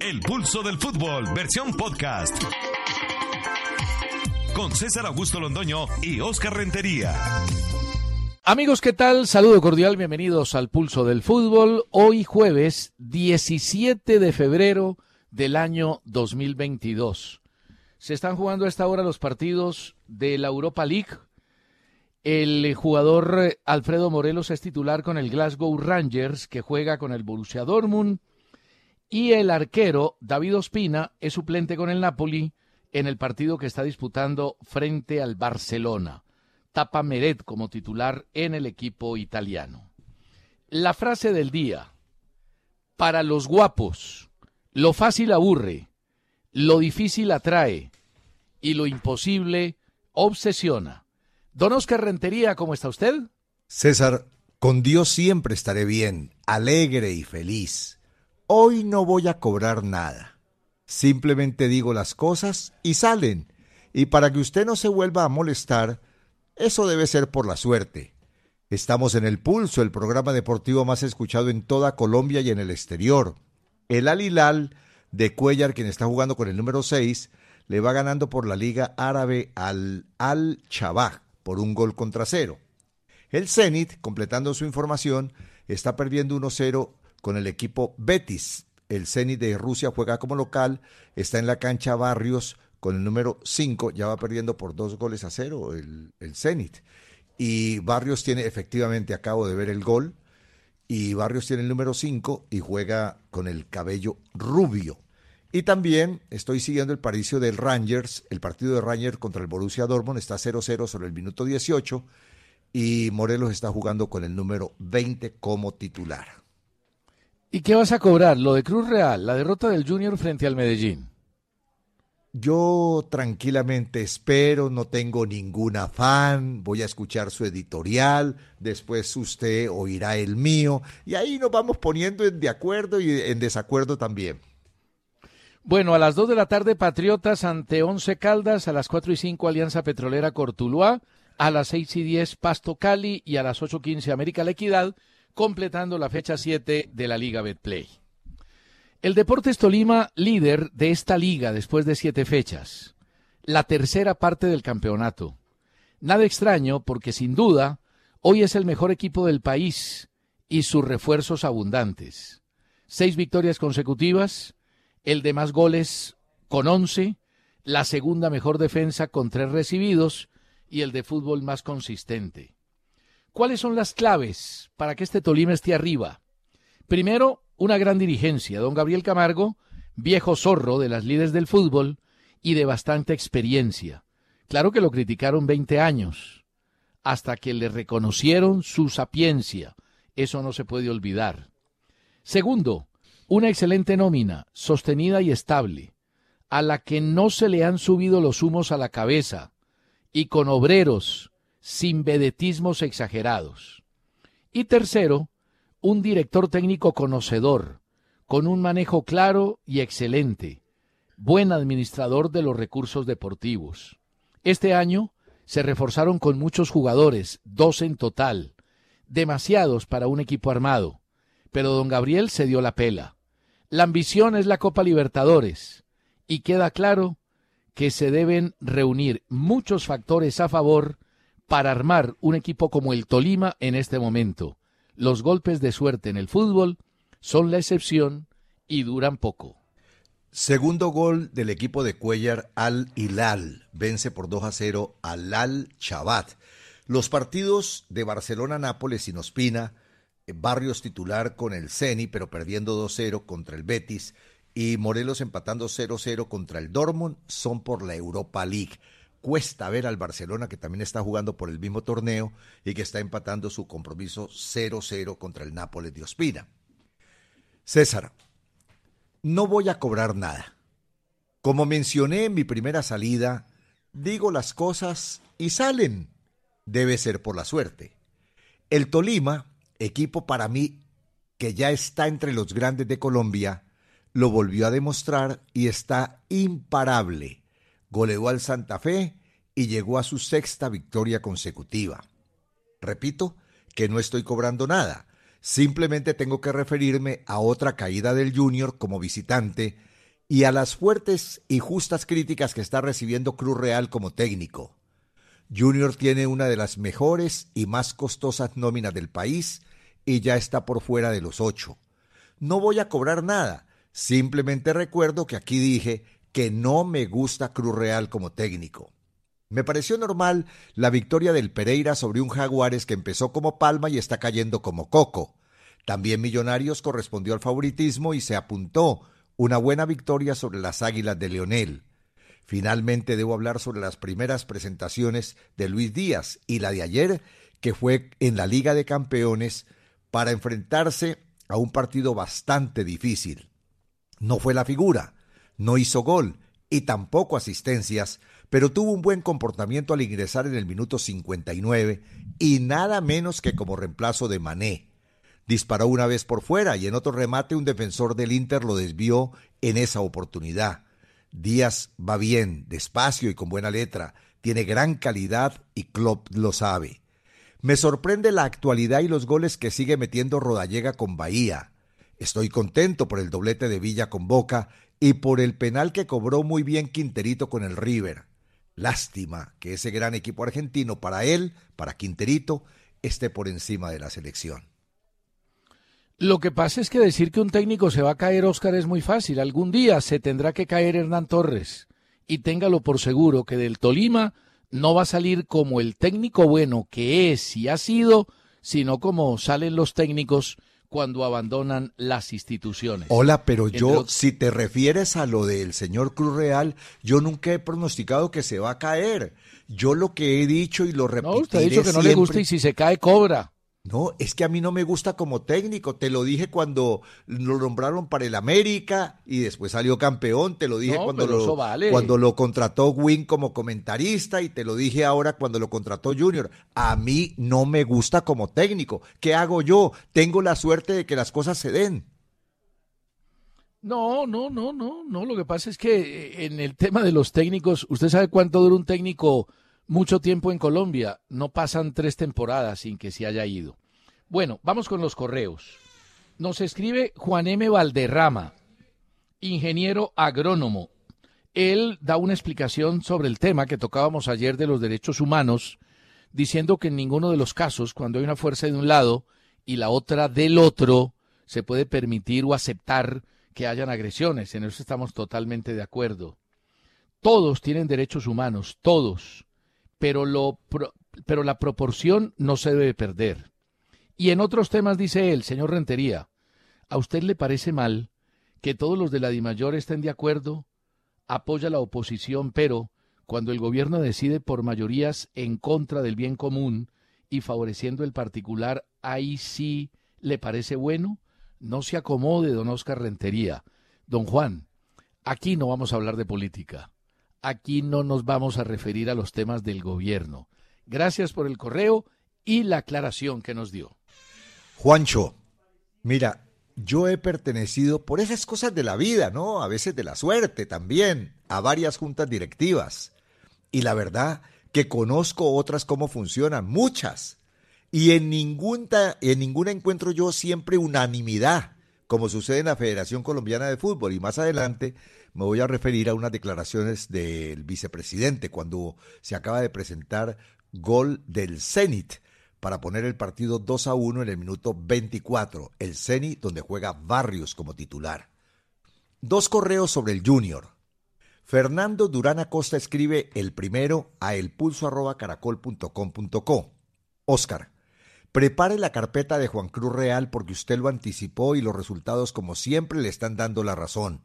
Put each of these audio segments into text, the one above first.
El pulso del fútbol, versión podcast. Con César Augusto Londoño y Oscar Rentería. Amigos, ¿qué tal? Saludo cordial, bienvenidos al Pulso del Fútbol. Hoy jueves 17 de febrero del año 2022. Se están jugando a esta hora los partidos de la Europa League. El jugador Alfredo Morelos es titular con el Glasgow Rangers, que juega con el Borussia Dortmund. Y el arquero David Ospina es suplente con el Napoli en el partido que está disputando frente al Barcelona. Tapa Meret como titular en el equipo italiano. La frase del día. Para los guapos, lo fácil aburre, lo difícil atrae y lo imposible obsesiona. Don Oscar Rentería, ¿cómo está usted? César, con Dios siempre estaré bien, alegre y feliz. Hoy no voy a cobrar nada. Simplemente digo las cosas y salen. Y para que usted no se vuelva a molestar, eso debe ser por la suerte. Estamos en el pulso, el programa deportivo más escuchado en toda Colombia y en el exterior. El Alilal de Cuellar, quien está jugando con el número 6, le va ganando por la Liga Árabe al Al Chabaj por un gol contra cero. El Zenit, completando su información, está perdiendo 1-0 con el equipo Betis. El Zenit de Rusia juega como local, está en la cancha Barrios con el número 5, ya va perdiendo por dos goles a cero el, Zenit. Y Barrios tiene, efectivamente, acabo de ver el gol, y Barrios tiene el número 5 y juega con el cabello rubio. Y también estoy siguiendo el paricio del Rangers, el partido de Rangers contra el Borussia Dortmund está 0-0 sobre el minuto 18 y Morelos está jugando con el número 20 como titular. ¿Y qué vas a cobrar? Lo de Cruz Real, la derrota del Junior frente al Medellín. Yo tranquilamente espero, no tengo ningún afán, voy a escuchar su editorial, después usted oirá el mío y ahí nos vamos poniendo en de acuerdo y en desacuerdo también. Bueno, a las 2 de la tarde Patriotas ante Once Caldas, a las 4 y 5 Alianza Petrolera Cortuluá, a las 6 y 10 Pasto Cali y a las 8.15 América La Equidad, completando la fecha 7 de la Liga Betplay. El Deportes Tolima, líder de esta liga después de siete fechas, la tercera parte del campeonato. Nada extraño porque sin duda hoy es el mejor equipo del país y sus refuerzos abundantes. Seis victorias consecutivas, el de más goles con once, la segunda mejor defensa con tres recibidos y el de fútbol más consistente. ¿Cuáles son las claves para que este Tolima esté arriba? Primero, una gran dirigencia, don Gabriel Camargo, viejo zorro de las líderes del fútbol y de bastante experiencia. Claro que lo criticaron 20 años, hasta que le reconocieron su sapiencia. Eso no se puede olvidar. Segundo, una excelente nómina, sostenida y estable, a la que no se le han subido los humos a la cabeza, y con obreros sin vedetismos exagerados. Y tercero, un director técnico conocedor, con un manejo claro y excelente, buen administrador de los recursos deportivos. Este año se reforzaron con muchos jugadores, dos en total, demasiados para un equipo armado, pero don Gabriel se dio la pela. La ambición es la Copa Libertadores, y queda claro que se deben reunir muchos factores a favor para armar un equipo como el Tolima en este momento los golpes de suerte en el fútbol son la excepción y duran poco. Segundo gol del equipo de Cuellar al Hilal. Vence por 2 a 0 al Al Chabat. Los partidos de Barcelona-Nápoles y Nospina, Barrios titular con el Ceni, pero perdiendo 2-0 contra el Betis, y Morelos empatando 0-0 contra el Dortmund, son por la Europa League. Cuesta ver al Barcelona, que también está jugando por el mismo torneo y que está empatando su compromiso 0-0 contra el Nápoles de Ospina. César, no voy a cobrar nada. Como mencioné en mi primera salida, digo las cosas y salen. Debe ser por la suerte. El Tolima, equipo para mí que ya está entre los grandes de Colombia, lo volvió a demostrar y está imparable. Goleó al Santa Fe y llegó a su sexta victoria consecutiva. Repito que no estoy cobrando nada. Simplemente tengo que referirme a otra caída del Junior como visitante y a las fuertes y justas críticas que está recibiendo Cruz Real como técnico. Junior tiene una de las mejores y más costosas nóminas del país y ya está por fuera de los ocho. No voy a cobrar nada, simplemente recuerdo que aquí dije que no me gusta Cruz Real como técnico. Me pareció normal la victoria del Pereira sobre un Jaguares que empezó como palma y está cayendo como coco. También Millonarios correspondió al favoritismo y se apuntó una buena victoria sobre las Águilas de Leonel. Finalmente debo hablar sobre las primeras presentaciones de Luis Díaz y la de ayer, que fue en la Liga de Campeones para enfrentarse a un partido bastante difícil. No fue la figura, no hizo gol y tampoco asistencias, pero tuvo un buen comportamiento al ingresar en el minuto 59 y nada menos que como reemplazo de Mané. Disparó una vez por fuera y en otro remate un defensor del Inter lo desvió en esa oportunidad. Díaz va bien, despacio y con buena letra, tiene gran calidad y Klopp lo sabe. Me sorprende la actualidad y los goles que sigue metiendo Rodallega con Bahía. Estoy contento por el doblete de Villa con Boca y por el penal que cobró muy bien Quinterito con el River. Lástima que ese gran equipo argentino para él, para Quinterito, esté por encima de la selección. Lo que pasa es que decir que un técnico se va a caer, Oscar, es muy fácil. Algún día se tendrá que caer Hernán Torres. Y téngalo por seguro que del Tolima no va a salir como el técnico bueno que es y ha sido, sino como salen los técnicos cuando abandonan las instituciones. Hola, pero yo, si te refieres a lo del señor Cruz Real, yo nunca he pronosticado que se va a caer. Yo lo que he dicho y lo repetiré No, usted ha dicho que no le gusta y si se cae cobra. No, es que a mí no me gusta como técnico. Te lo dije cuando lo nombraron para el América y después salió campeón. Te lo dije No, cuando, lo, vale. cuando lo contrató Win como comentarista y te lo dije ahora cuando lo contrató Junior. A mí no me gusta como técnico. ¿Qué hago yo? Tengo la suerte de que las cosas se den. No, no, no, no, no. Lo que pasa es que eh, en el tema de los técnicos, ¿usted sabe cuánto dura un técnico mucho tiempo en Colombia? No pasan tres temporadas sin que se haya ido. Bueno, vamos con los correos. Nos escribe Juan M. Valderrama, ingeniero agrónomo. Él da una explicación sobre el tema que tocábamos ayer de los derechos humanos, diciendo que en ninguno de los casos, cuando hay una fuerza de un lado y la otra del otro, se puede permitir o aceptar que hayan agresiones. En eso estamos totalmente de acuerdo. Todos tienen derechos humanos, todos, pero, lo, pero la proporción no se debe perder. Y en otros temas dice él, señor Rentería, ¿a usted le parece mal que todos los de la DIMAYOR estén de acuerdo? Apoya la oposición, pero cuando el gobierno decide por mayorías en contra del bien común y favoreciendo el particular, ahí sí le parece bueno? No se acomode, don Oscar Rentería. Don Juan, aquí no vamos a hablar de política. Aquí no nos vamos a referir a los temas del gobierno. Gracias por el correo y la aclaración que nos dio. Juancho, mira, yo he pertenecido por esas cosas de la vida, ¿no? A veces de la suerte también, a varias juntas directivas. Y la verdad que conozco otras cómo funcionan, muchas. Y en, ningún en ninguna encuentro yo siempre unanimidad, como sucede en la Federación Colombiana de Fútbol. Y más adelante me voy a referir a unas declaraciones del vicepresidente cuando se acaba de presentar gol del Zenit para poner el partido 2 a 1 en el minuto 24. El Zenit donde juega Barrios como titular. Dos correos sobre el Junior. Fernando Durán Acosta escribe el primero a elpulso.caracol.com.co. Oscar, prepare la carpeta de Juan Cruz Real porque usted lo anticipó y los resultados como siempre le están dando la razón.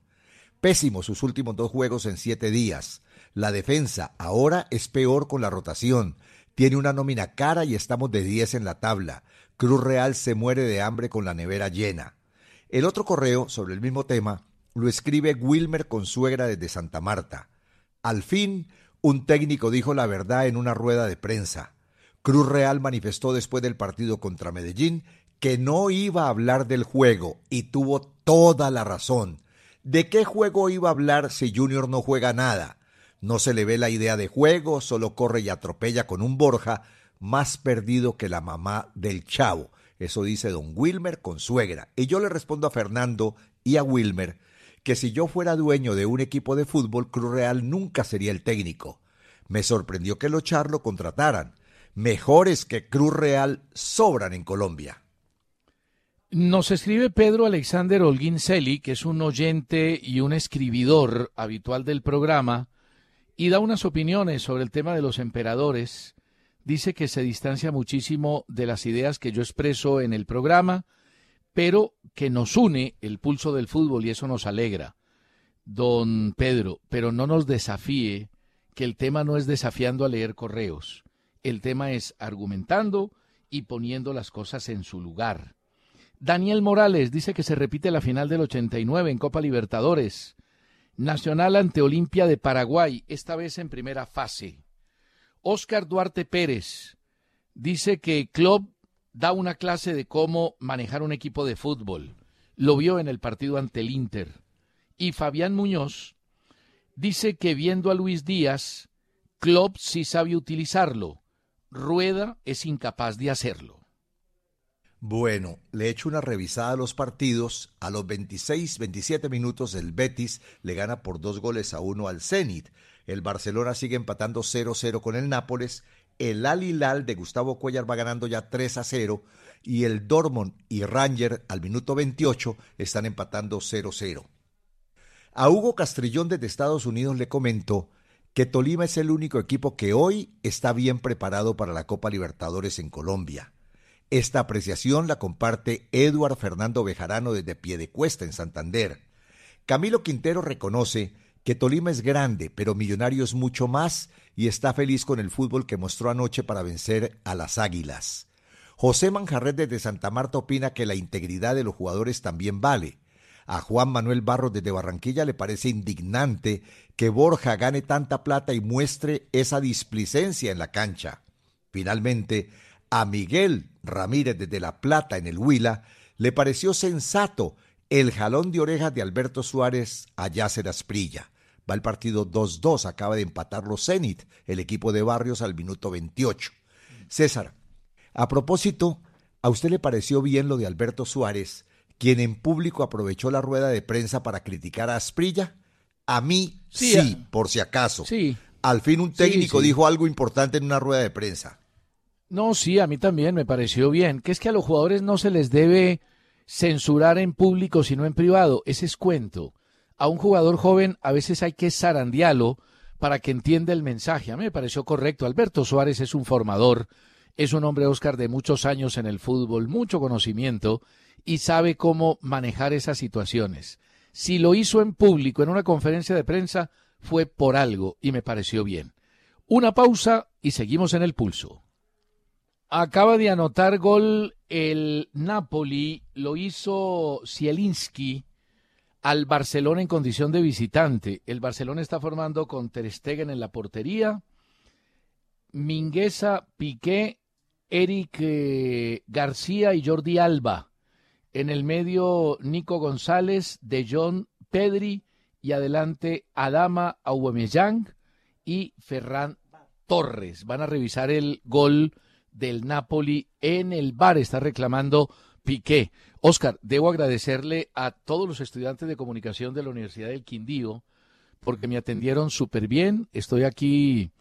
Pésimo sus últimos dos juegos en siete días. La defensa ahora es peor con la rotación. Tiene una nómina cara y estamos de 10 en la tabla. Cruz Real se muere de hambre con la nevera llena. El otro correo sobre el mismo tema lo escribe Wilmer Consuegra desde Santa Marta. Al fin, un técnico dijo la verdad en una rueda de prensa. Cruz Real manifestó después del partido contra Medellín que no iba a hablar del juego y tuvo toda la razón. ¿De qué juego iba a hablar si Junior no juega nada? No se le ve la idea de juego, solo corre y atropella con un Borja más perdido que la mamá del chavo. Eso dice don Wilmer con suegra. Y yo le respondo a Fernando y a Wilmer que si yo fuera dueño de un equipo de fútbol, Cruz Real nunca sería el técnico. Me sorprendió que los Charlo contrataran. Mejores que Cruz Real sobran en Colombia. Nos escribe Pedro Alexander Holguín que es un oyente y un escribidor habitual del programa, y da unas opiniones sobre el tema de los emperadores. Dice que se distancia muchísimo de las ideas que yo expreso en el programa, pero que nos une el pulso del fútbol y eso nos alegra. Don Pedro, pero no nos desafíe que el tema no es desafiando a leer correos. El tema es argumentando y poniendo las cosas en su lugar. Daniel Morales dice que se repite la final del 89 en Copa Libertadores. Nacional ante Olimpia de Paraguay, esta vez en primera fase. Oscar Duarte Pérez dice que Club da una clase de cómo manejar un equipo de fútbol. Lo vio en el partido ante el Inter. Y Fabián Muñoz dice que viendo a Luis Díaz, Klopp sí sabe utilizarlo. Rueda es incapaz de hacerlo. Bueno, le he hecho una revisada a los partidos. A los 26, 27 minutos el Betis le gana por dos goles a uno al Zenit. El Barcelona sigue empatando 0-0 con el Nápoles el Al Hilal de Gustavo Cuellar va ganando ya 3 a 0 y el Dortmund y Ranger al minuto 28 están empatando 0-0. A Hugo Castrillón desde Estados Unidos le comento que Tolima es el único equipo que hoy está bien preparado para la Copa Libertadores en Colombia. Esta apreciación la comparte Eduard Fernando Bejarano desde Piedecuesta en Santander. Camilo Quintero reconoce que Tolima es grande, pero Millonario es mucho más y está feliz con el fútbol que mostró anoche para vencer a las Águilas. José Manjarret desde Santa Marta opina que la integridad de los jugadores también vale. A Juan Manuel Barros desde Barranquilla le parece indignante que Borja gane tanta plata y muestre esa displicencia en la cancha. Finalmente, a Miguel Ramírez desde La Plata en el Huila le pareció sensato el jalón de orejas de Alberto Suárez a Yasser Asprilla. Va el partido 2-2, acaba de empatar los Zenit, el equipo de Barrios al minuto 28. César, a propósito, ¿a usted le pareció bien lo de Alberto Suárez, quien en público aprovechó la rueda de prensa para criticar a Asprilla? A mí sí, por si acaso. Sí. Al fin un técnico dijo algo importante en una rueda de prensa. No, sí, a mí también me pareció bien, que es que a los jugadores no se les debe censurar en público sino en privado. Ese es cuento. A un jugador joven a veces hay que zarandearlo para que entienda el mensaje. A mí me pareció correcto. Alberto Suárez es un formador, es un hombre Oscar de muchos años en el fútbol, mucho conocimiento y sabe cómo manejar esas situaciones. Si lo hizo en público en una conferencia de prensa fue por algo y me pareció bien. Una pausa y seguimos en el pulso. Acaba de anotar gol el Napoli, lo hizo Zielinski al Barcelona en condición de visitante. El Barcelona está formando con Ter Stegen en la portería, Mingueza, Piqué, Eric eh, García y Jordi Alba. En el medio Nico González, De John Pedri y adelante Adama Aubameyang y Ferran Torres. Van a revisar el gol del Napoli en el bar. Está reclamando Piqué. Oscar, debo agradecerle a todos los estudiantes de comunicación de la Universidad del Quindío porque me atendieron súper bien. Estoy aquí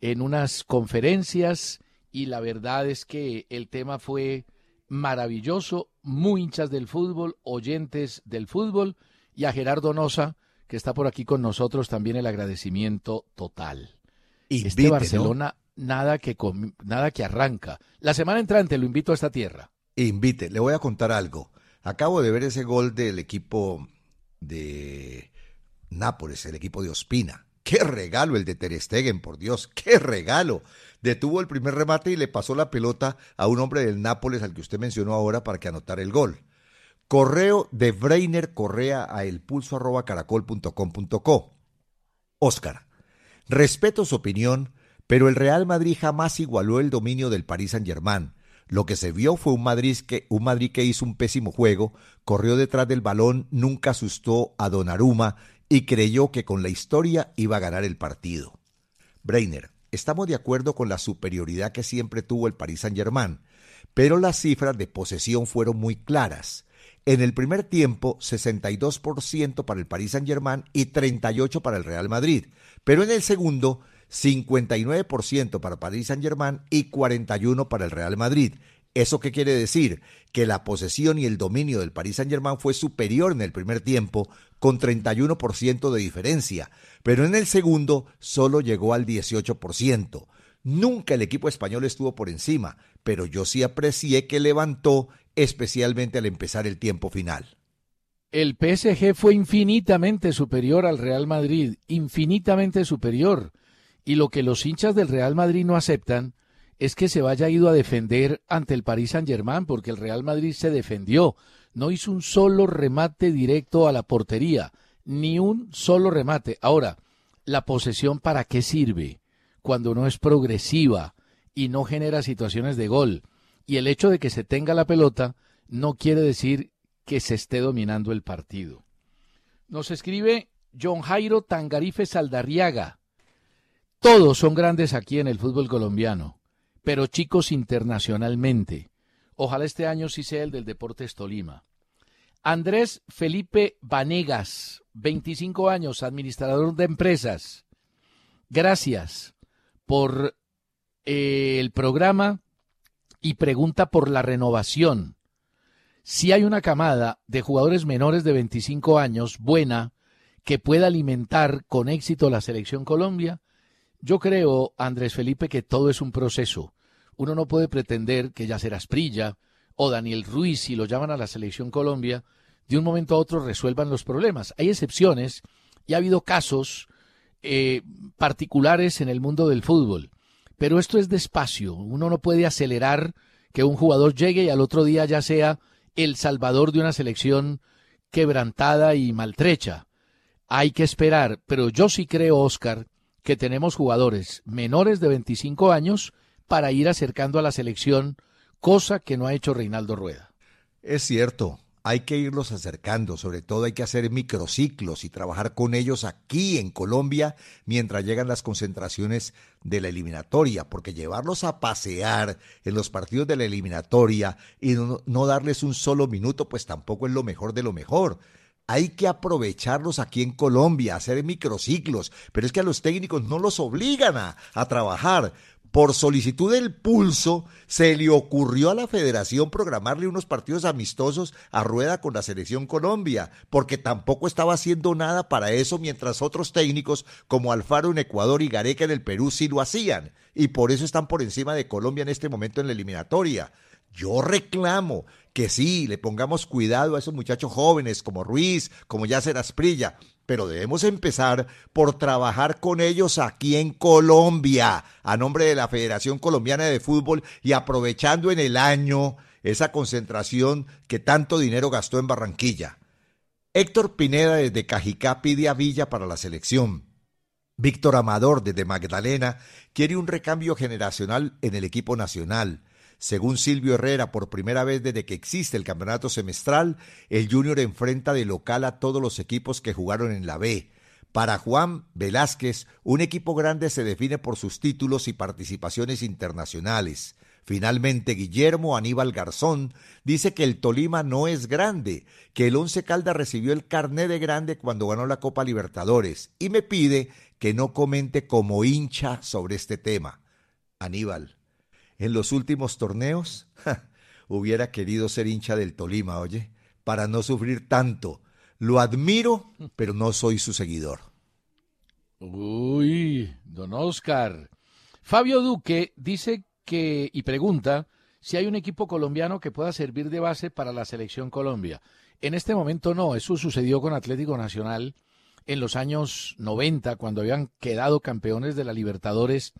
en unas conferencias y la verdad es que el tema fue maravilloso, muy hinchas del fútbol, oyentes del fútbol y a Gerardo Noza, que está por aquí con nosotros, también el agradecimiento total. este Barcelona, nada, que nada que arranca. La semana entrante lo invito a esta tierra. Invite, le voy a contar algo. Acabo de ver ese gol del equipo de Nápoles, el equipo de Ospina. Qué regalo el de Ter Stegen, por Dios, qué regalo. Detuvo el primer remate y le pasó la pelota a un hombre del Nápoles al que usted mencionó ahora para que anotara el gol. Correo de Breiner Correa a elpulso@caracol.com.co. Oscar, respeto su opinión, pero el Real Madrid jamás igualó el dominio del Paris Saint-Germain. Lo que se vio fue un Madrid, que, un Madrid que hizo un pésimo juego, corrió detrás del balón, nunca asustó a Donnarumma y creyó que con la historia iba a ganar el partido. Breiner, estamos de acuerdo con la superioridad que siempre tuvo el Paris Saint-Germain, pero las cifras de posesión fueron muy claras. En el primer tiempo, 62% para el Paris Saint-Germain y 38% para el Real Madrid, pero en el segundo, 59% para Paris Saint-Germain y 41% para el Real Madrid. ¿Eso qué quiere decir? Que la posesión y el dominio del Paris Saint-Germain fue superior en el primer tiempo, con 31% de diferencia, pero en el segundo solo llegó al 18%. Nunca el equipo español estuvo por encima, pero yo sí aprecié que levantó, especialmente al empezar el tiempo final. El PSG fue infinitamente superior al Real Madrid, infinitamente superior. Y lo que los hinchas del Real Madrid no aceptan es que se vaya ido a defender ante el Paris Saint-Germain, porque el Real Madrid se defendió, no hizo un solo remate directo a la portería, ni un solo remate. Ahora, ¿la posesión para qué sirve? Cuando no es progresiva y no genera situaciones de gol. Y el hecho de que se tenga la pelota no quiere decir que se esté dominando el partido. Nos escribe John Jairo Tangarife Saldarriaga. Todos son grandes aquí en el fútbol colombiano, pero chicos internacionalmente. Ojalá este año sí sea el del Deportes Tolima. Andrés Felipe Vanegas, 25 años, administrador de empresas. Gracias por eh, el programa y pregunta por la renovación. Si hay una camada de jugadores menores de 25 años buena que pueda alimentar con éxito la selección Colombia, yo creo, Andrés Felipe, que todo es un proceso. Uno no puede pretender que ya será Asprilla o Daniel Ruiz, si lo llaman a la selección Colombia, de un momento a otro resuelvan los problemas. Hay excepciones y ha habido casos eh, particulares en el mundo del fútbol, pero esto es despacio. Uno no puede acelerar que un jugador llegue y al otro día ya sea el salvador de una selección quebrantada y maltrecha. Hay que esperar, pero yo sí creo, Oscar, que tenemos jugadores menores de 25 años para ir acercando a la selección, cosa que no ha hecho Reinaldo Rueda. Es cierto, hay que irlos acercando, sobre todo hay que hacer microciclos y trabajar con ellos aquí en Colombia mientras llegan las concentraciones de la eliminatoria, porque llevarlos a pasear en los partidos de la eliminatoria y no, no darles un solo minuto, pues tampoco es lo mejor de lo mejor. Hay que aprovecharlos aquí en Colombia, hacer microciclos, pero es que a los técnicos no los obligan a, trabajar. Por solicitud del pulso, se le ocurrió a la federación programarle unos partidos amistosos a rueda con la selección Colombia, porque tampoco estaba haciendo nada para eso mientras otros técnicos como Alfaro en Ecuador y Gareca en el Perú sí lo hacían, y por eso están por encima de Colombia en este momento en la eliminatoria. Yo reclamo que sí, le pongamos cuidado a esos muchachos jóvenes como Ruiz, como Yacer Asprilla, pero debemos empezar por trabajar con ellos aquí en Colombia, a nombre de la Federación Colombiana de Fútbol y aprovechando en el año esa concentración que tanto dinero gastó en Barranquilla. Héctor Pineda desde Cajicá pide a Villa para la selección. Víctor Amador desde Magdalena quiere un recambio generacional en el equipo nacional. Según Silvio Herrera, por primera vez desde que existe el campeonato semestral, el Junior enfrenta de local a todos los equipos que jugaron en la B. Para Juan Velázquez, un equipo grande se define por sus títulos y participaciones internacionales. Finalmente, Guillermo Aníbal Garzón dice que el Tolima no es grande, que el Once Calda recibió el carné de grande cuando ganó la Copa Libertadores y me pide que no comente como hincha sobre este tema. Aníbal, en los últimos torneos, hubiera querido ser hincha del Tolima, oye, para no sufrir tanto. Lo admiro, pero no soy su seguidor. Uy, don Oscar. Fabio Duque dice que y pregunta si hay un equipo colombiano que pueda servir de base para la selección Colombia. En este momento no, eso sucedió con Atlético Nacional en los años 90, cuando habían quedado campeones de la Libertadores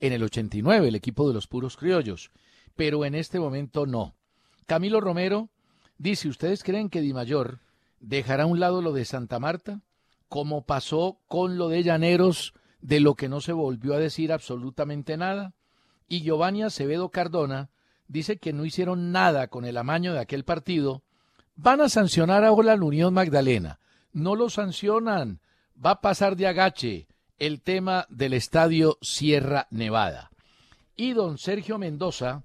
en el 89, el equipo de los puros criollos. Pero en este momento no. Camilo Romero dice, ¿ustedes creen que Di Mayor dejará a un lado lo de Santa Marta? Como pasó con lo de Llaneros, de lo que no se volvió a decir absolutamente nada. Y Giovanni Acevedo Cardona dice que no hicieron nada con el amaño de aquel partido. Van a sancionar ahora la Unión Magdalena. No lo sancionan. Va a pasar de agache el tema del estadio Sierra Nevada. Y don Sergio Mendoza,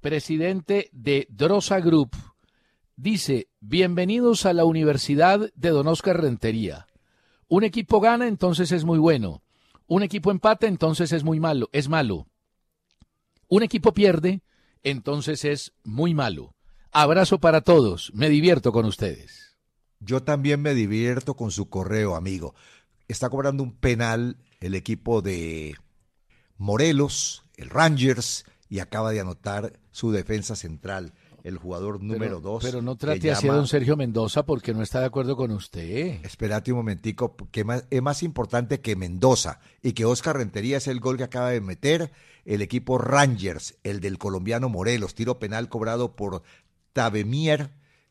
presidente de Drosa Group, dice, bienvenidos a la Universidad de Don Oscar Rentería. Un equipo gana, entonces es muy bueno. Un equipo empata, entonces es muy malo, es malo. Un equipo pierde, entonces es muy malo. Abrazo para todos, me divierto con ustedes. Yo también me divierto con su correo, amigo. Está cobrando un penal el equipo de Morelos, el Rangers, y acaba de anotar su defensa central, el jugador número dos. Pero no trate así a don Sergio Mendoza porque no está de acuerdo con usted. Espérate un momentico, que es más importante que Mendoza y que Oscar Rentería es el gol que acaba de meter el equipo Rangers, el del colombiano Morelos, tiro penal cobrado por Tabemier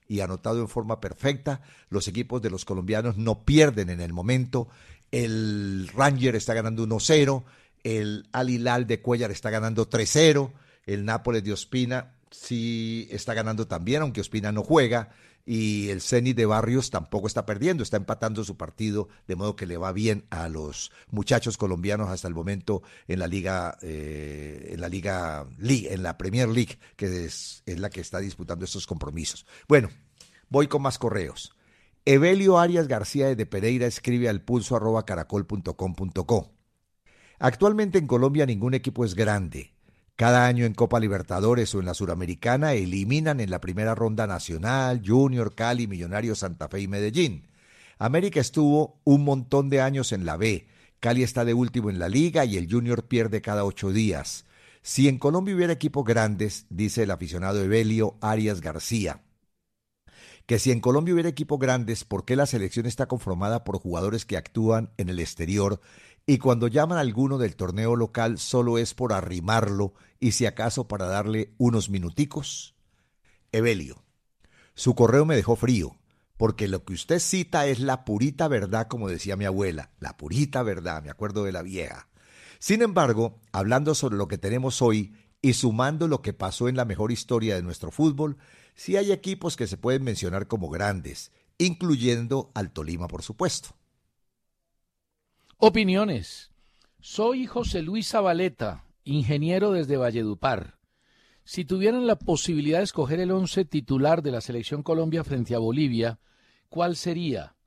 y anotado en forma perfecta. Los equipos de los colombianos no pierden en el momento. El Ranger está ganando 1-0. El Al Hilal de Cuellar está ganando 3-0. El Nápoles de Ospina sí está ganando también, aunque Ospina no juega y el Zenit de Barrios tampoco está perdiendo, está empatando su partido, de modo que le va bien a los muchachos colombianos hasta el momento en la liga, eh, en la liga en la Premier League, que es, es la que está disputando estos compromisos. Bueno, voy con más correos. Evelio Arias García de Pereira escribe al pulso arroba caracol.com.co. Actualmente en Colombia ningún equipo es grande. Cada año en Copa Libertadores o en la Suramericana eliminan en la primera ronda Nacional, Junior, Cali, Millonarios, Santa Fe y Medellín. América estuvo un montón de años en la B. Cali está de último en la liga y el Junior pierde cada ocho días. Si en Colombia hubiera equipos grandes, dice el aficionado Evelio Arias García, que si en Colombia hubiera equipos grandes, ¿por qué la selección está conformada por jugadores que actúan en el exterior y cuando llaman a alguno del torneo local solo es por arrimarlo y si acaso para darle unos minuticos? Evelio, su correo me dejó frío, porque lo que usted cita es la purita verdad, como decía mi abuela, la purita verdad, me acuerdo de la vieja. Sin embargo, hablando sobre lo que tenemos hoy y sumando lo que pasó en la mejor historia de nuestro fútbol, sí hay equipos que se pueden mencionar como grandes, incluyendo al Tolima, por supuesto. Opiniones. Soy José Luis Zabaleta, ingeniero desde Valledupar. Si tuvieran la posibilidad de escoger el once titular de la selección Colombia frente a Bolivia, ¿cuál sería?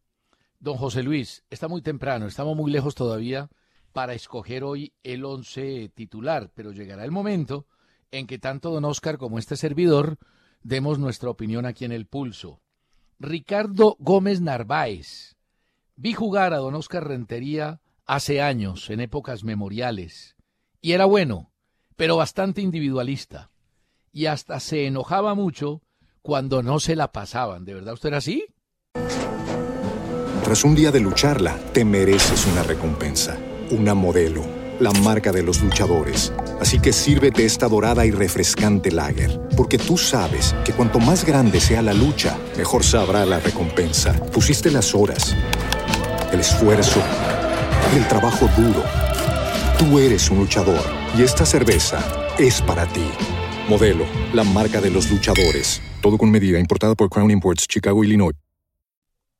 Don José Luis, está muy temprano, estamos muy lejos todavía para escoger hoy el once titular, pero llegará el momento en que tanto don Oscar como este servidor demos nuestra opinión aquí en el pulso. Ricardo Gómez Narváez. Vi jugar a don Oscar Rentería hace años, en épocas memoriales, y era bueno, pero bastante individualista, y hasta se enojaba mucho cuando no se la pasaban. ¿De verdad usted era así? Tras un día de lucharla, te mereces una recompensa, una modelo, la marca de los luchadores. Así que sírvete esta dorada y refrescante lager, porque tú sabes que cuanto más grande sea la lucha, mejor sabrá la recompensa. Pusiste las horas, el esfuerzo el trabajo duro. Tú eres un luchador y esta cerveza es para ti. Modelo, la marca de los luchadores. Todo con medida, importada por Crown Imports, Chicago, Illinois.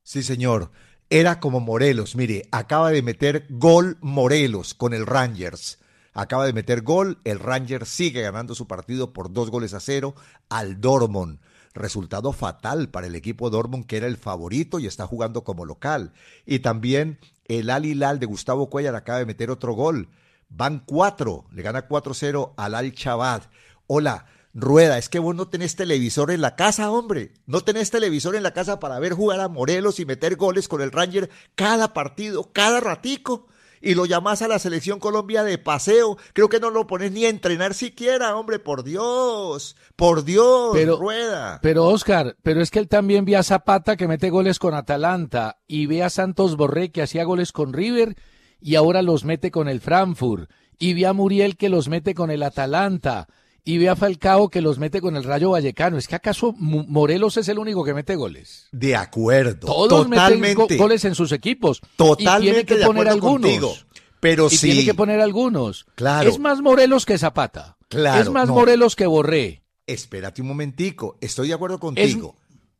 Sí, señor. Era como Morelos. Mire, acaba de meter gol Morelos con el Rangers. Acaba de meter gol. El Rangers sigue ganando su partido por dos goles a cero al Dortmund. Resultado fatal para el equipo Dortmund, que era el favorito y está jugando como local. Y también el Al Hilal de Gustavo Cuellar acaba de meter otro gol. Van cuatro, le gana 4-0 al Al Chabad. Hola, Rueda, es que vos no tenés televisor en la casa, hombre. No tenés televisor en la casa para ver jugar a Morelos y meter goles con el Ranger cada partido, cada ratico. Y lo llamás a la selección Colombia de paseo. Creo que no lo pones ni a entrenar siquiera, hombre, por Dios. Por Dios, pero, Rueda. Pero Oscar, pero es que él también ve a Zapata que mete goles con Atalanta y ve a Santos Borré que hacía goles con River y ahora los mete con el Frankfurt y ve a Muriel que los mete con el Atalanta y ve a Falcao que los mete con el Rayo Vallecano. ¿Es que acaso Morelos es el único que mete goles? De acuerdo. Todos meten goles en sus equipos. Totalmente y tiene que poner algunos. Contigo. Pero y sí. tiene que poner algunos. Claro. Es más Morelos que Zapata. Claro. Es más no. Morelos que Borré. Espérate un momentico. Estoy de acuerdo contigo.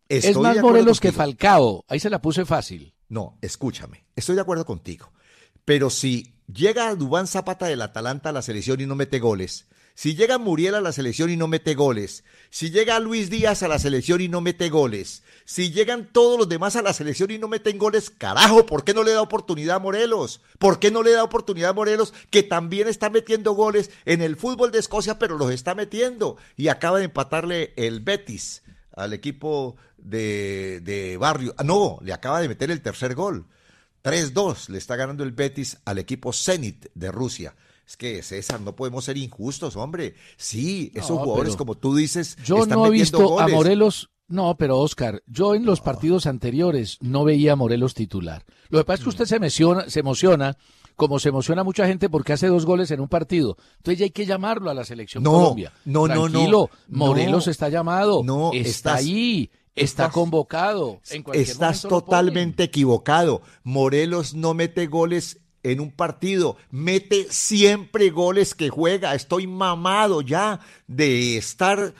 Es, Estoy es más Morelos que. Falcao. Ahí se la puse fácil. No, escúchame. Estoy de acuerdo contigo. Pero si llega Dubán Zapata del Atalanta a la selección y no mete goles, si llega Muriel a la selección y no mete goles, si llega Luis Díaz a la selección y no mete goles, si llegan todos los demás a la selección y no meten goles, carajo, ¿por qué no le da oportunidad a Morelos? ¿Por qué no le da oportunidad a Morelos que también está metiendo goles en el fútbol de Escocia, pero los está metiendo? Y acaba de empatarle el Betis al equipo de, de Barrio. Ah, no, le acaba de meter el tercer gol. 3-2 le está ganando el Betis al equipo Zenit de Rusia. Es que César, no podemos ser injustos, hombre. Sí, esos No, jugadores, como tú dices, Yo están no he visto a. Morelos. No, pero Oscar, yo en los partidos anteriores no veía a Morelos titular. Lo que pasa es que usted se emociona, se emociona, como se emociona mucha gente porque hace dos goles en un partido. Entonces ya hay que llamarlo a la selección No, Colombia. no, no, no. Tranquilo, Morelos No, está llamado, no, está estás- ahí, está estás- convocado. En Estás totalmente equivocado. Morelos no mete goles en un partido, mete siempre goles que juega. Estoy mamado ya de estar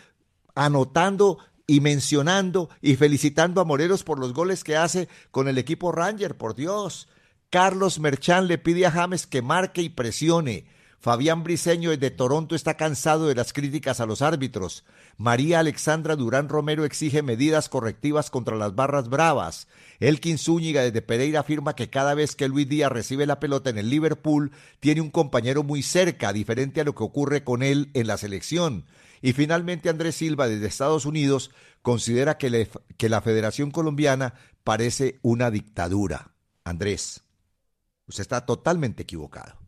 anotando y mencionando y felicitando a Morelos por los goles que hace con el equipo Ranger, por Dios. Carlos Merchán le pide a James que marque y presione. Fabián Briceño desde Toronto está cansado de las críticas a los árbitros. María Alexandra Durán Romero exige medidas correctivas contra las barras bravas. Elkin Zúñiga desde Pereira afirma que cada vez que Luis Díaz recibe la pelota en el Liverpool, tiene un compañero muy cerca, diferente a lo que ocurre con él en la selección. Y finalmente Andrés Silva desde Estados Unidos considera que, que la Federación Colombiana parece una dictadura. Andrés, usted está totalmente equivocado.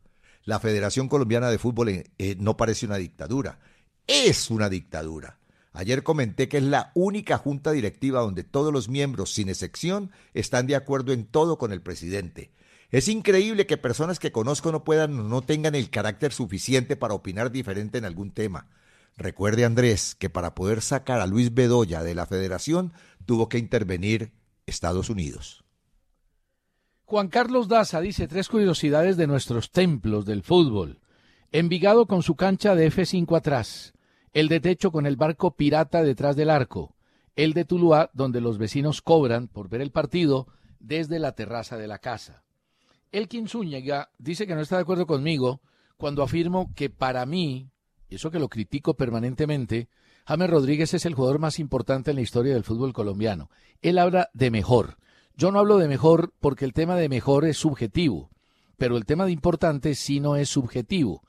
La Federación Colombiana de Fútbol eh, eh, no parece una dictadura, es una dictadura. Ayer comenté que es la única junta directiva donde todos los miembros, sin excepción, están de acuerdo en todo con el presidente. Es increíble que personas que conozco no puedan o no tengan el carácter suficiente para opinar diferente en algún tema. Recuerde Andrés que para poder sacar a Luis Bedoya de la federación tuvo que intervenir Estados Unidos. Juan Carlos Daza dice tres curiosidades de nuestros templos del fútbol. Envigado con su cancha de F5 atrás, el de techo con el barco pirata detrás del arco, el de Tuluá donde los vecinos cobran por ver el partido desde la terraza de la casa. Elkin Zúñiga dice que no está de acuerdo conmigo cuando afirmo que para mí, eso que lo critico permanentemente, James Rodríguez es el jugador más importante en la historia del fútbol colombiano. Él habla de mejor. Yo no hablo de mejor porque el tema de mejor es subjetivo, pero el tema de importante sí no es subjetivo.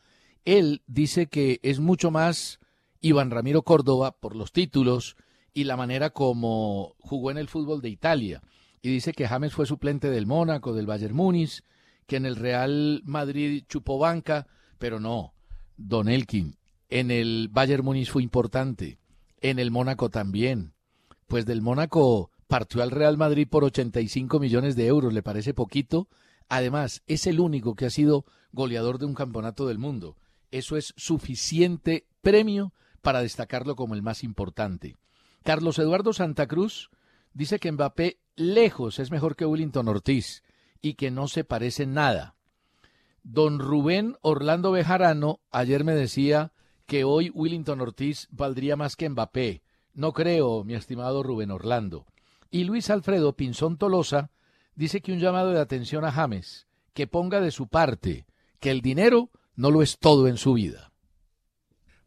Él dice que es mucho más Iván Ramiro Córdoba por los títulos y la manera como jugó en el fútbol de Italia. Y dice que James fue suplente del Mónaco, del Bayern Múnich, que en el Real Madrid chupó banca, pero no, Don Elkin, en el Bayern Múnich fue importante, en el Mónaco también. Pues del Mónaco partió al Real Madrid por 85 millones de euros, ¿le parece poquito? Además, es el único que ha sido goleador de un campeonato del mundo. Eso es suficiente premio para destacarlo como el más importante. Carlos Eduardo Santa Cruz dice que Mbappé lejos es mejor que Willington Ortiz y que no se parece nada. Don Rubén Orlando Bejarano ayer me decía que hoy Willington Ortiz valdría más que Mbappé. No creo, mi estimado Rubén Orlando. Y Luis Alfredo Pinzón Tolosa dice que un llamado de atención a James, que ponga de su parte, que el dinero no lo es todo en su vida.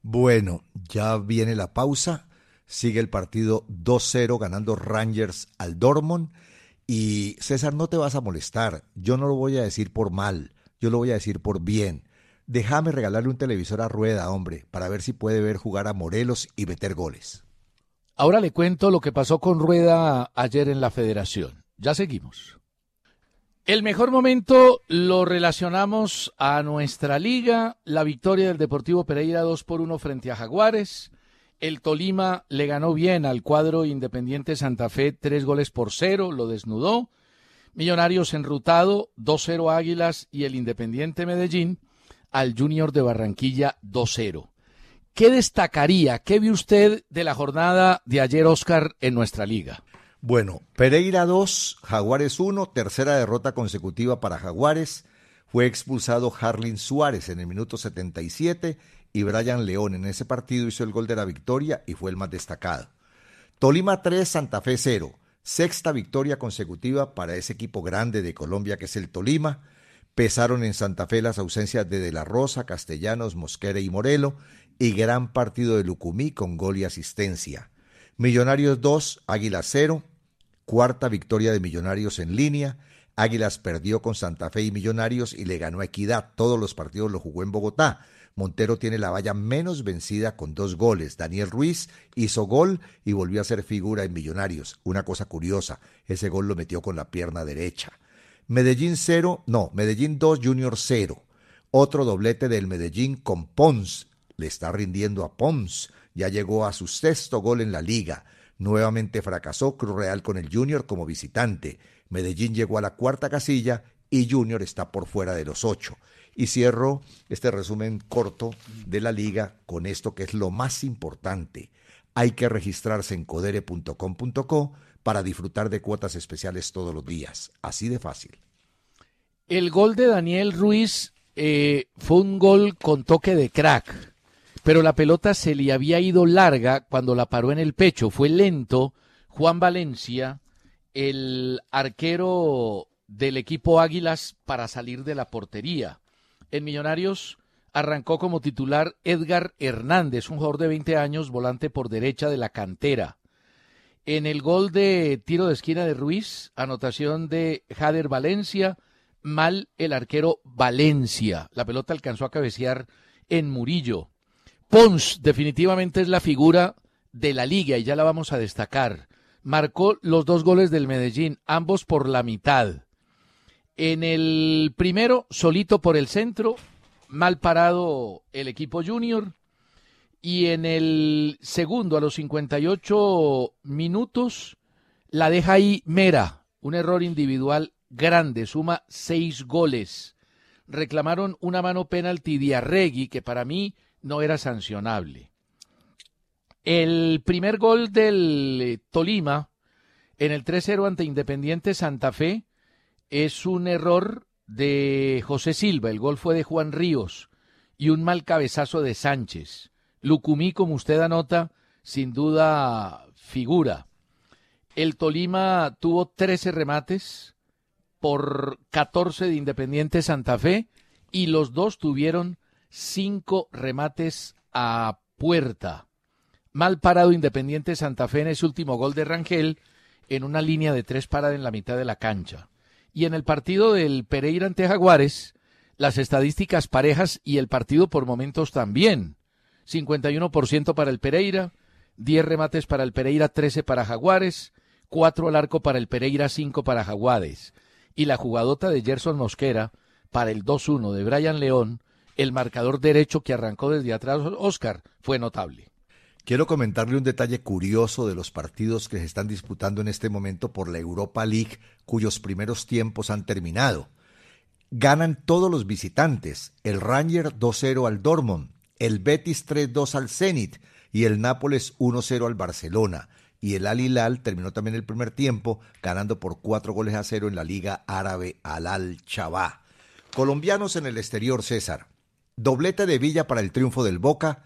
Bueno, ya viene la pausa, sigue el partido 2-0 ganando Rangers al Dortmund y César no te vas a molestar, yo no lo voy a decir por mal, yo lo voy a decir por bien. Déjame regalarle un televisor a Rueda, hombre, para ver si puede ver jugar a Morelos y meter goles. Ahora le cuento lo que pasó con Rueda ayer en la federación. Ya seguimos. El mejor momento lo relacionamos a nuestra liga, la victoria del Deportivo Pereira 2 por 1 frente a Jaguares. El Tolima le ganó bien al cuadro Independiente Santa Fe, tres goles por cero, lo desnudó. Millonarios enrutado, 2-0 Águilas y el Independiente Medellín al Junior de Barranquilla 2-0. ¿Qué destacaría? ¿Qué vio usted de la jornada de ayer, Oscar, en nuestra liga? Bueno, Pereira 2, Jaguares 1, tercera derrota consecutiva para Jaguares. Fue expulsado Harlin Suárez en el minuto 77 y Brian León en ese partido hizo el gol de la victoria y fue el más destacado. Tolima 3, Santa Fe 0. Sexta victoria consecutiva para ese equipo grande de Colombia que es el Tolima. Pesaron en Santa Fe las ausencias de De la Rosa, Castellanos, Mosquera y Morelo y gran partido de Lucumí con gol y asistencia. Millonarios 2, Águilas 0. Cuarta victoria de Millonarios en línea. Águilas perdió con Santa Fe y Millonarios y le ganó a Equidad. Todos los partidos los jugó en Bogotá. Montero tiene la valla menos vencida con dos goles. Daniel Ruiz hizo gol y volvió a ser figura en Millonarios. Una cosa curiosa, ese gol lo metió con la pierna derecha. Medellín 0, no, Medellín 2, Junior 0. Otro doblete del Medellín con Pons. Le está rindiendo a Pons. Ya llegó a su sexto gol en la liga. Nuevamente fracasó Cruz Real con el Junior como visitante. Medellín llegó a la cuarta casilla y Junior está por fuera de los ocho. Y cierro este resumen corto de la liga con esto que es lo más importante. Hay que registrarse en codere.com.co para disfrutar de cuotas especiales todos los días. Así de fácil. El gol de Daniel Ruiz eh, fue un gol con toque de crack, pero la pelota se le había ido larga cuando la paró en el pecho. Fue lento. Juan Valencia, el arquero del equipo Águilas, para salir de la portería. En Millonarios arrancó como titular Edgar Hernández, un jugador de 20 años, volante por derecha de la cantera. En el gol de tiro de esquina de Ruiz, anotación de Jader Valencia, mal el arquero Valencia. La pelota alcanzó a cabecear en Murillo. Pons definitivamente es la figura de la liga y ya la vamos a destacar. Marcó los dos goles del Medellín, ambos por la mitad. En el primero, solito por el centro, mal parado el equipo junior. Y en el segundo, a los 58 minutos, la deja ahí Mera. Un error individual grande, suma seis goles. Reclamaron una mano penalti de Arregui, que para mí no era sancionable. El primer gol del eh, Tolima en el 3-0 ante Independiente Santa Fe es un error de José Silva, el gol fue de Juan Ríos y un mal cabezazo de Sánchez. Lucumí, como usted anota, sin duda figura. El Tolima tuvo 13 remates por 14 de Independiente Santa Fe y los dos tuvieron cinco remates a puerta. Mal parado Independiente Santa Fe en ese último gol de Rangel en una línea de tres paradas en la mitad de la cancha. Y en el partido del Pereira ante Jaguares, las estadísticas parejas y el partido por momentos también. 51% para el Pereira, 10 remates para el Pereira, 13 para Jaguares, 4 al arco para el Pereira, 5 para Jaguares. Y la jugadota de Gerson Mosquera para el 2-1 de Brian León, el marcador derecho que arrancó desde atrás Oscar, fue notable. Quiero comentarle un detalle curioso de los partidos que se están disputando en este momento por la Europa League, cuyos primeros tiempos han terminado. Ganan todos los visitantes, el Ranger 2-0 al Dortmund, el Betis 3-2 al Zenit y el Nápoles 1-0 al Barcelona. Y el Al Hilal terminó también el primer tiempo ganando por cuatro goles a cero en la Liga Árabe al Al Chabá. Colombianos en el exterior, César. Doblete de Villa para el triunfo del Boca.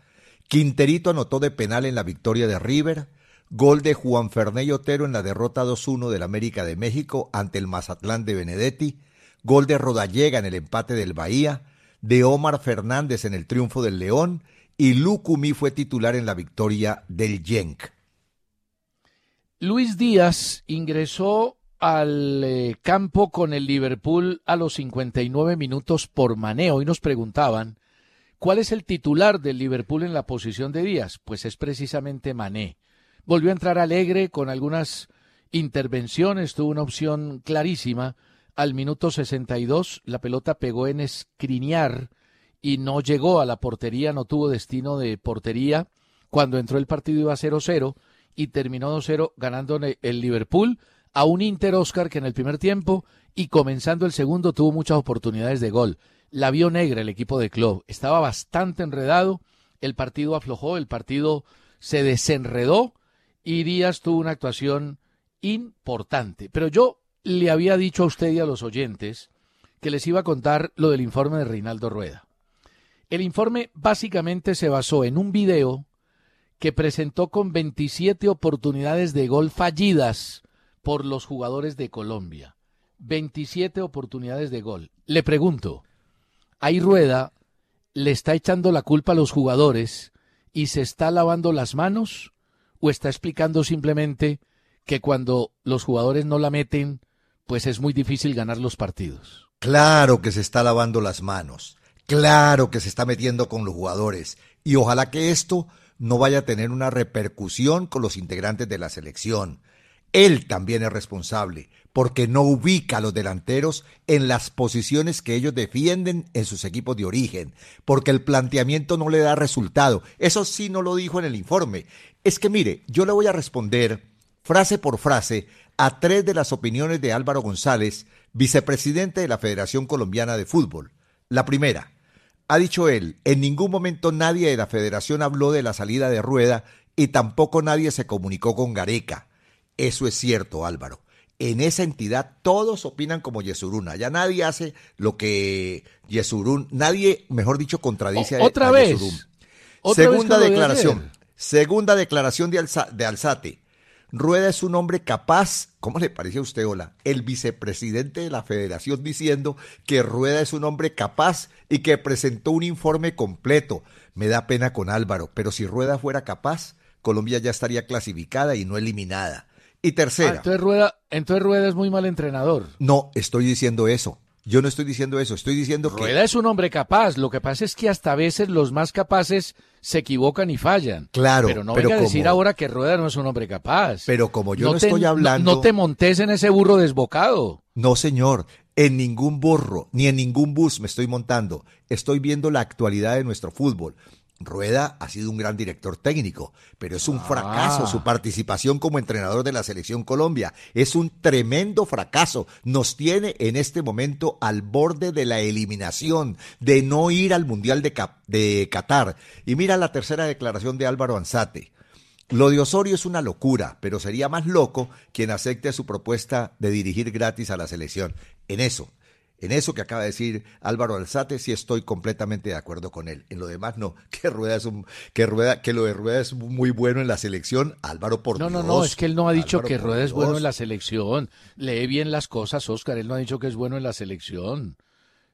Quinterito anotó de penal en la victoria de River. Gol de Juan Ferney Otero en la derrota 2-1 del América de México ante el Mazatlán de Benedetti. Gol de Rodallega en el empate del Bahía. De Omar Fernández en el triunfo del León. Y Lucumí fue titular en la victoria del Genk. Luis Díaz ingresó al eh, campo con el Liverpool a los 59 minutos por maneo y nos preguntaban ¿cuál es el titular del Liverpool en la posición de Díaz? Pues es precisamente Mané. Volvió a entrar alegre con algunas intervenciones, tuvo una opción clarísima. Al minuto 62 la pelota pegó en escrinear y no llegó a la portería, no tuvo destino de portería. Cuando entró el partido iba 0-0 y terminó 2-0 ganando el Liverpool a un Inter Oscar que en el primer tiempo y comenzando el segundo tuvo muchas oportunidades de gol. La vio negra el equipo de club, estaba bastante enredado, el partido aflojó, el partido se desenredó y Díaz tuvo una actuación importante. Pero yo le había dicho a usted y a los oyentes que les iba a contar lo del informe de Reinaldo Rueda. El informe básicamente se basó en un video que presentó con 27 oportunidades de gol fallidas por los jugadores de Colombia. 27 oportunidades de gol. Le pregunto, ¿ahí Rueda le está echando la culpa a los jugadores y se está lavando las manos? ¿O está explicando simplemente que cuando los jugadores no la meten, pues es muy difícil ganar los partidos? Claro que se está lavando las manos. Claro que se está metiendo con los jugadores. Y ojalá que esto no vaya a tener una repercusión con los integrantes de la selección. Él también es responsable, porque no ubica a los delanteros en las posiciones que ellos defienden en sus equipos de origen, porque el planteamiento no le da resultado. Eso sí no lo dijo en el informe. Es que mire, yo le voy a responder frase por frase a tres de las opiniones de Álvaro González, vicepresidente de la Federación Colombiana de Fútbol. La primera, ha dicho él, en ningún momento nadie de la federación habló de la salida de Rueda y tampoco nadie se comunicó con Gareca. Eso es cierto, Álvaro. En esa entidad todos opinan como Yesurún. Ya nadie hace lo que Yesurún, nadie, mejor dicho, contradice a, otra vez. segunda declaración. Segunda declaración de, de Alzate. Rueda es un hombre capaz, ¿cómo le parece a usted, Hola? El vicepresidente de la federación diciendo que Rueda es un hombre capaz y que presentó un informe completo. Me da pena con Álvaro, pero si Rueda fuera capaz, Colombia ya estaría clasificada y no eliminada. Y tercera. Ah, entonces, Rueda, entonces Rueda es muy mal entrenador. No, estoy diciendo eso. Yo no estoy diciendo eso, estoy diciendo que... Rueda es un hombre capaz, lo que pasa es que hasta a veces los más capaces se equivocan y fallan. Claro, pero no voy a decir ahora que Rueda no es un hombre capaz. Pero como yo no, estoy hablando... No, te montes en ese burro desbocado. No, señor, en ningún burro, ni en ningún bus me estoy montando. Estoy viendo la actualidad de nuestro fútbol. Rueda ha sido un gran director técnico, pero es un ah. fracaso su participación como entrenador de la selección Colombia. Es un tremendo fracaso. Nos tiene en este momento al borde de la eliminación, de no ir al Mundial de, de Qatar. Y mira la tercera declaración de Álvaro Anzate. Lo de Osorio es una locura, pero sería más loco quien acepte su propuesta de dirigir gratis a la selección. En eso, en eso que acaba de decir Álvaro Alzate, sí estoy completamente de acuerdo con él. En lo demás, no. Que Rueda es un, que Rueda, que lo de Rueda es muy bueno en la selección. Álvaro, por No, no, no, es que él no ha dicho que Rueda es bueno en la selección. Lee bien las cosas, Oscar. Él no ha dicho que es bueno en la selección.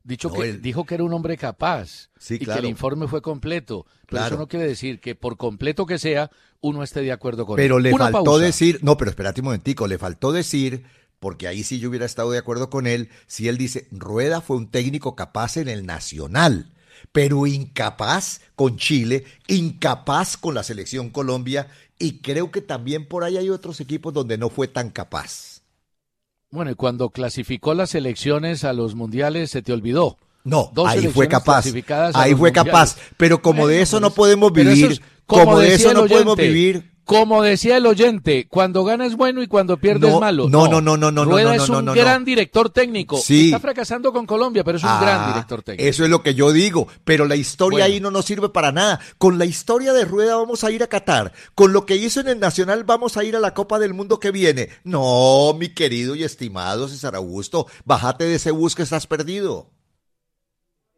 Dicho que, dijo que era un hombre capaz y que el informe fue completo. Pero eso no quiere decir que por completo que sea, uno esté de acuerdo con pero él. Pero le faltó decir, no, pero espérate un momentico, le faltó decir porque ahí sí yo hubiera estado de acuerdo con él si él dice, Rueda fue un técnico capaz en el Nacional, pero incapaz con Chile, incapaz con la selección Colombia, y creo que también por ahí hay otros equipos donde no fue tan capaz. Bueno, y cuando clasificó las elecciones a los mundiales se te olvidó. No, ahí fue capaz. Ahí fue capaz. Pero como de eso no podemos vivir, como, de eso no podemos vivir, como decía el oyente, cuando gana es bueno y cuando pierde es malo. No, no, no, no, no. Rueda no, es un gran director técnico. Sí. Está fracasando con Colombia, pero es un gran ah, director técnico. Eso es lo que yo digo. Pero la historia ahí no nos sirve para nada. Con la historia de Rueda vamos a ir a Qatar. Con lo que hizo en el Nacional vamos a ir a la Copa del Mundo que viene. No, mi querido y estimado César Augusto, bájate de ese bus que estás perdido.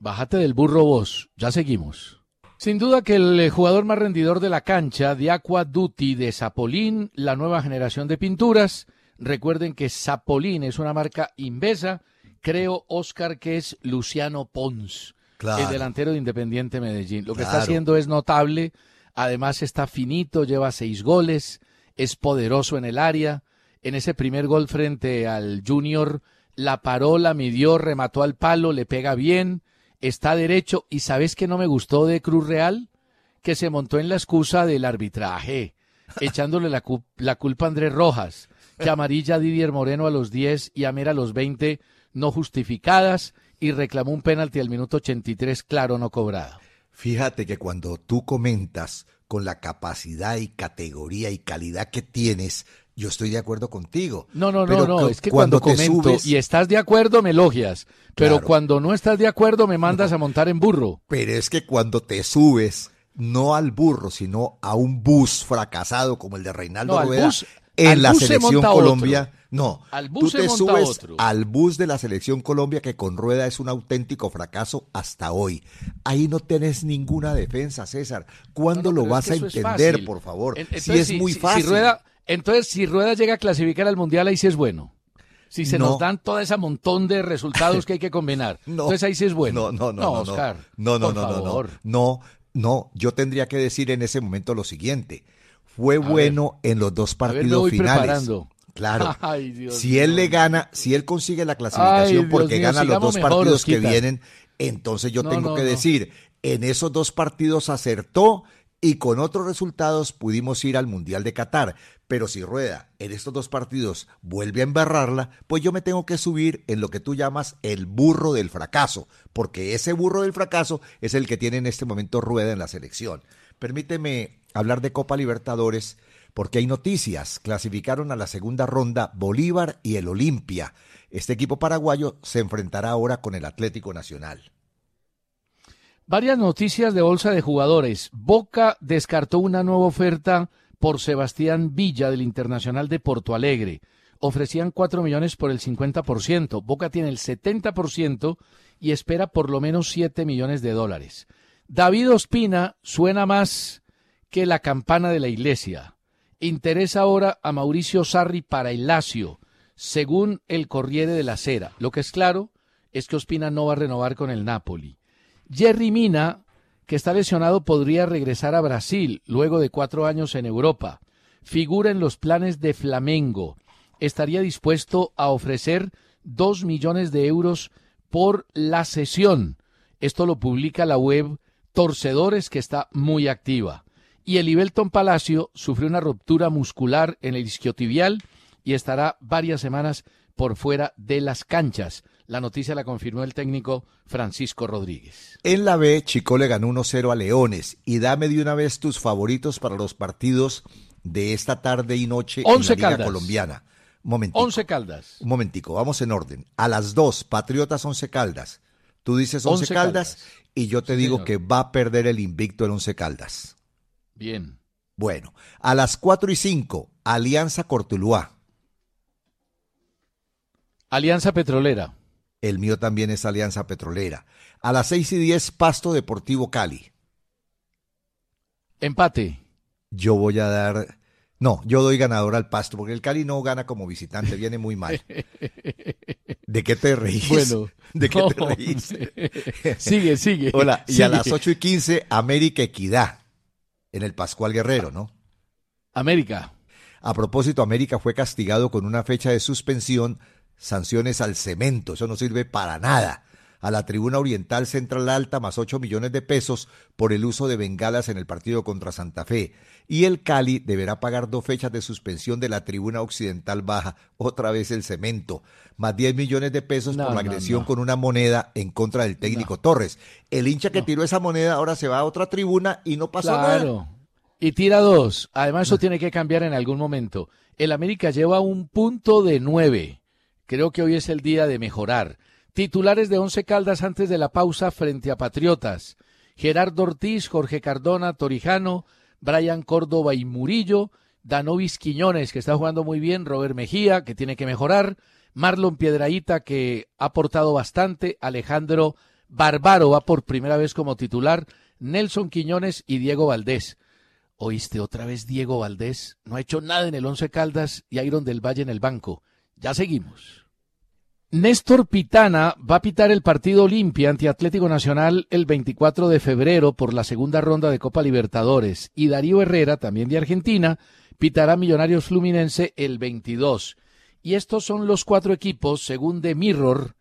Bájate del burro vos. Ya seguimos. Sin duda que el eh, jugador más rendidor de la cancha, de Aqua Duty de Sapolín, la nueva generación de pinturas. Recuerden que Sapolín es una marca invesa. Creo, Oscar, que es Luciano Pons, el delantero de Independiente Medellín. Lo que está haciendo es notable. Además está finito, lleva seis goles, es poderoso en el área. En ese primer gol frente al Junior, la paró, la midió, remató al palo, le pega bien está derecho. ¿Y sabes qué no me gustó de Cruz Real? Que se montó en la excusa del arbitraje, echándole la, la culpa a Andrés Rojas, que amarilla a Didier Moreno a los 10 y a Mera a los 20 no justificadas y reclamó un penalti al minuto 83 claro no cobrado. Fíjate que cuando tú comentas con la capacidad y categoría y calidad que tienes, yo estoy de acuerdo contigo. No, no, no, no, es que cuando, te subes, y estás de acuerdo me elogias, pero cuando no estás de acuerdo me mandas a montar en burro. Pero es que cuando te subes no al burro, sino a un bus fracasado como el de Reinaldo Rueda en la selección Colombia. No, al bus tú te subes al bus de la selección Colombia que con rueda es un auténtico fracaso hasta hoy. Ahí no tenés ninguna defensa, César. ¿Cuándo lo vas a entender, por favor? si es muy fácil. rueda, entonces, si Rueda llega a clasificar al Mundial, ahí sí es bueno. Si se nos dan todo ese montón de resultados que hay que combinar. entonces ahí sí es bueno. No, no, no. No, Oscar. No, no, no, no, no, no. No, yo tendría que decir en ese momento lo siguiente. Fue bueno en los dos partidos finales. Claro. si él le gana, si él consigue la clasificación porque gana los dos partidos que vienen, entonces yo tengo que decir, en esos dos partidos acertó y con otros resultados pudimos ir al Mundial de Qatar. Pero si Rueda en estos dos partidos vuelve a embarrarla, pues yo me tengo que subir en lo que tú llamas el burro del fracaso, porque ese burro del fracaso es el que tiene en este momento Rueda en la selección. Permíteme hablar de Copa Libertadores porque hay noticias. Clasificaron a la segunda ronda Bolívar y el Olimpia. Este equipo paraguayo se enfrentará ahora con el Atlético Nacional. Varias noticias de bolsa de jugadores. Boca descartó una nueva oferta por Sebastián Villa del Internacional de Porto Alegre. Ofrecían 4 millones por el 50%. Boca tiene el 70% y espera por lo menos 7 millones de dólares. David Ospina suena más que la campana de la iglesia. Interesa ahora a Mauricio Sarri para el Lazio, según el Corriere de la Sera. Lo que es claro es que Ospina no va a renovar con el Napoli. Jerry Mina, que está lesionado, podría regresar a Brasil luego de cuatro años en Europa. Figura en los planes de Flamengo. Estaría dispuesto a ofrecer dos millones de euros por la sesión. Esto lo publica la web Torcedores, que está muy activa. Y el Ibelton Palacio sufrió una ruptura muscular en el isquiotibial y estará varias semanas por fuera de las canchas. La noticia la confirmó el técnico Francisco Rodríguez. En la B, Chico le ganó 1-0 a Leones. Y dame de una vez tus favoritos para los partidos de esta tarde y noche en la Liga Colombiana. Momentico. Once Caldas. Un momentico, vamos en orden. A las 2, Patriotas Once Caldas. Tú dices Once, Caldas, y yo te digo que va a perder el invicto el Once Caldas. Bien. Bueno, a las 4 y 5, Alianza Cortuluá. Alianza Petrolera. El mío también es Alianza Petrolera. A las seis y diez, Pasto Deportivo Cali. Empate. Yo voy a dar. No, yo doy ganador al Pasto, porque el Cali no gana como visitante, viene muy mal. ¿De qué te reís? Bueno, ¿de qué te reís? sigue, sigue. Hola, y a las ocho y quince, América Equidad, en el Pascual Guerrero, ¿no? América. A propósito, América fue castigado con una fecha de suspensión sanciones al cemento, eso no sirve para nada. A la tribuna oriental Central Alta más 8 millones de pesos por el uso de bengalas en el partido contra Santa Fe. Y el Cali deberá pagar dos fechas de suspensión de la tribuna occidental baja, otra vez el cemento, más 10 millones de pesos por la agresión con una moneda en contra del técnico Torres. El hincha que tiró esa moneda ahora se va a otra tribuna y no pasó claro. Y tira dos. Además, eso tiene que cambiar en algún momento. El América lleva un punto de nueve Creo que hoy es el día de mejorar. Titulares de Once Caldas antes de la pausa frente a Patriotas. Gerardo Ortiz, Jorge Cardona, Torijano, Brian Córdoba y Murillo, Danovis Quiñones, que está jugando muy bien, Robert Mejía, que tiene que mejorar, Marlon Piedraíta, que ha aportado bastante, Alejandro Barbaro va por primera vez como titular, Nelson Quiñones y Diego Valdés. Oíste otra vez Diego Valdés, no ha hecho nada en el Once Caldas y Iron del Valle en el banco. Ya seguimos. Néstor Pitana va a pitar el partido Olimpia ante Atlético Nacional el 24 de febrero por la segunda ronda de Copa Libertadores y Darío Herrera, también de Argentina, pitará Millonarios Fluminense el 22. Y estos son los cuatro equipos, según The Mirror,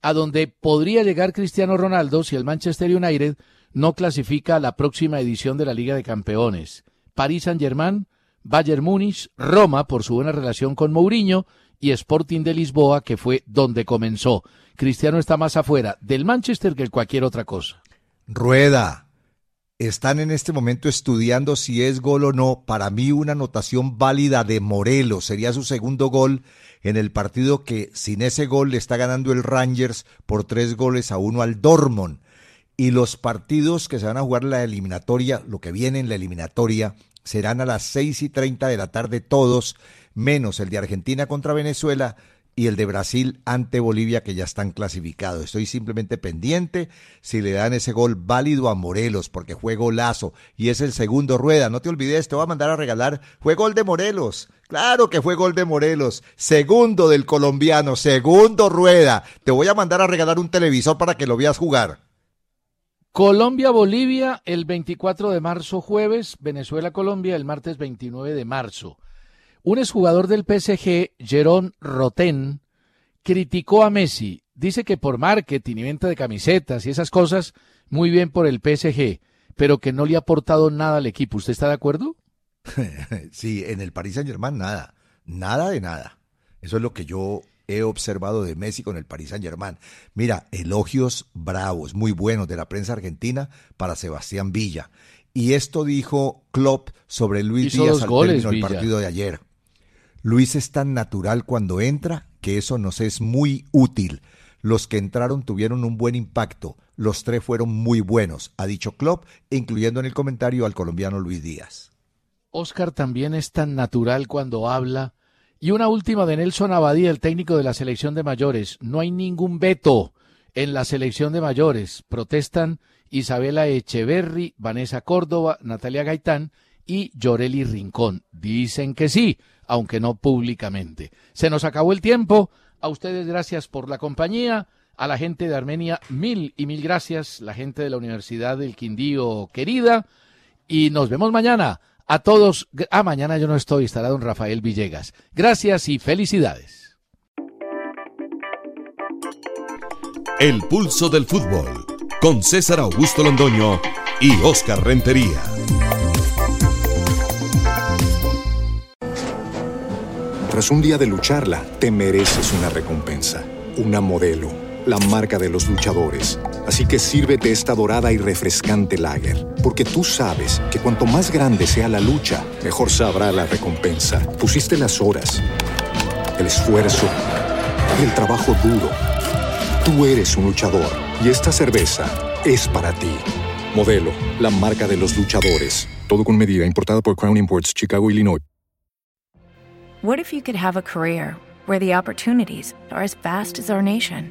a donde podría llegar Cristiano Ronaldo si el Manchester United no clasifica a la próxima edición de la Liga de Campeones. París Saint-Germain, Bayern Múnich, Roma por su buena relación con Mourinho y Sporting de Lisboa, que fue donde comenzó. Cristiano está más afuera del Manchester que cualquier otra cosa. Rueda, están en este momento estudiando si es gol o no. Para mí una anotación válida de Morelos sería su segundo gol en el partido que sin ese gol le está ganando el Rangers por tres goles a uno al Dortmund. Y los partidos que se van a jugar en la eliminatoria, lo que viene en la eliminatoria, serán a las seis y treinta de la tarde todos, menos el de Argentina contra Venezuela, y el de Brasil ante Bolivia que ya están clasificados. Estoy simplemente pendiente si le dan ese gol válido a Morelos porque fue golazo y es el segundo rueda. No te olvides, te voy a mandar a regalar. Fue gol de Morelos. Claro que fue gol de Morelos. Segundo del colombiano, segundo rueda. Te voy a mandar a regalar un televisor para que lo veas jugar. Colombia-Bolivia el 24 de marzo jueves, Venezuela-Colombia el martes 29 de marzo. Un exjugador del PSG, Jerón Roten, criticó a Messi. Dice que por marketing y venta de camisetas y esas cosas, muy bien por el PSG, pero que no le ha aportado nada al equipo. ¿Usted está de acuerdo? sí, en el Paris Saint Germain nada, nada de nada. Eso es lo que yo he observado de Messi con el Paris Saint Germain. Mira, elogios bravos, muy buenos de la prensa argentina para Sebastián Villa. Y esto dijo Klopp sobre Luis Díaz al término del partido de ayer. Luis es tan natural cuando entra que eso nos es muy útil. Los que entraron tuvieron un buen impacto. Los tres fueron muy buenos, ha dicho Klopp, incluyendo en el comentario al colombiano Luis Díaz. Oscar también es tan natural cuando habla. Y una última de Nelson Abadía, el técnico de la selección de mayores. No hay ningún veto en la selección de mayores. Protestan Isabela Echeverry, Vanessa Córdoba, Natalia Gaitán y Lloreli Rincón. Dicen que sí aunque no públicamente. Se nos acabó el tiempo. A ustedes gracias por la compañía. A la gente de Armenia, mil y mil gracias. La gente de la Universidad del Quindío, querida. Y nos vemos mañana. A todos. Ah, mañana yo no estoy, estará don Rafael Villegas. Gracias y felicidades. El pulso del fútbol. Con César Augusto Londoño y Oscar Rentería. Tras un día de lucharla, te mereces una recompensa, una modelo, la marca de los luchadores. Así que sírvete esta dorada y refrescante lager, porque tú sabes que cuanto más grande sea la lucha, mejor sabrá la recompensa. Pusiste las horas, el esfuerzo, el trabajo duro. Tú eres un luchador y esta cerveza es para ti. Modelo, la marca de los luchadores. Todo con medida, importada por Crown Imports, Chicago, Illinois. What if you could have a career where the opportunities are as vast as our nation,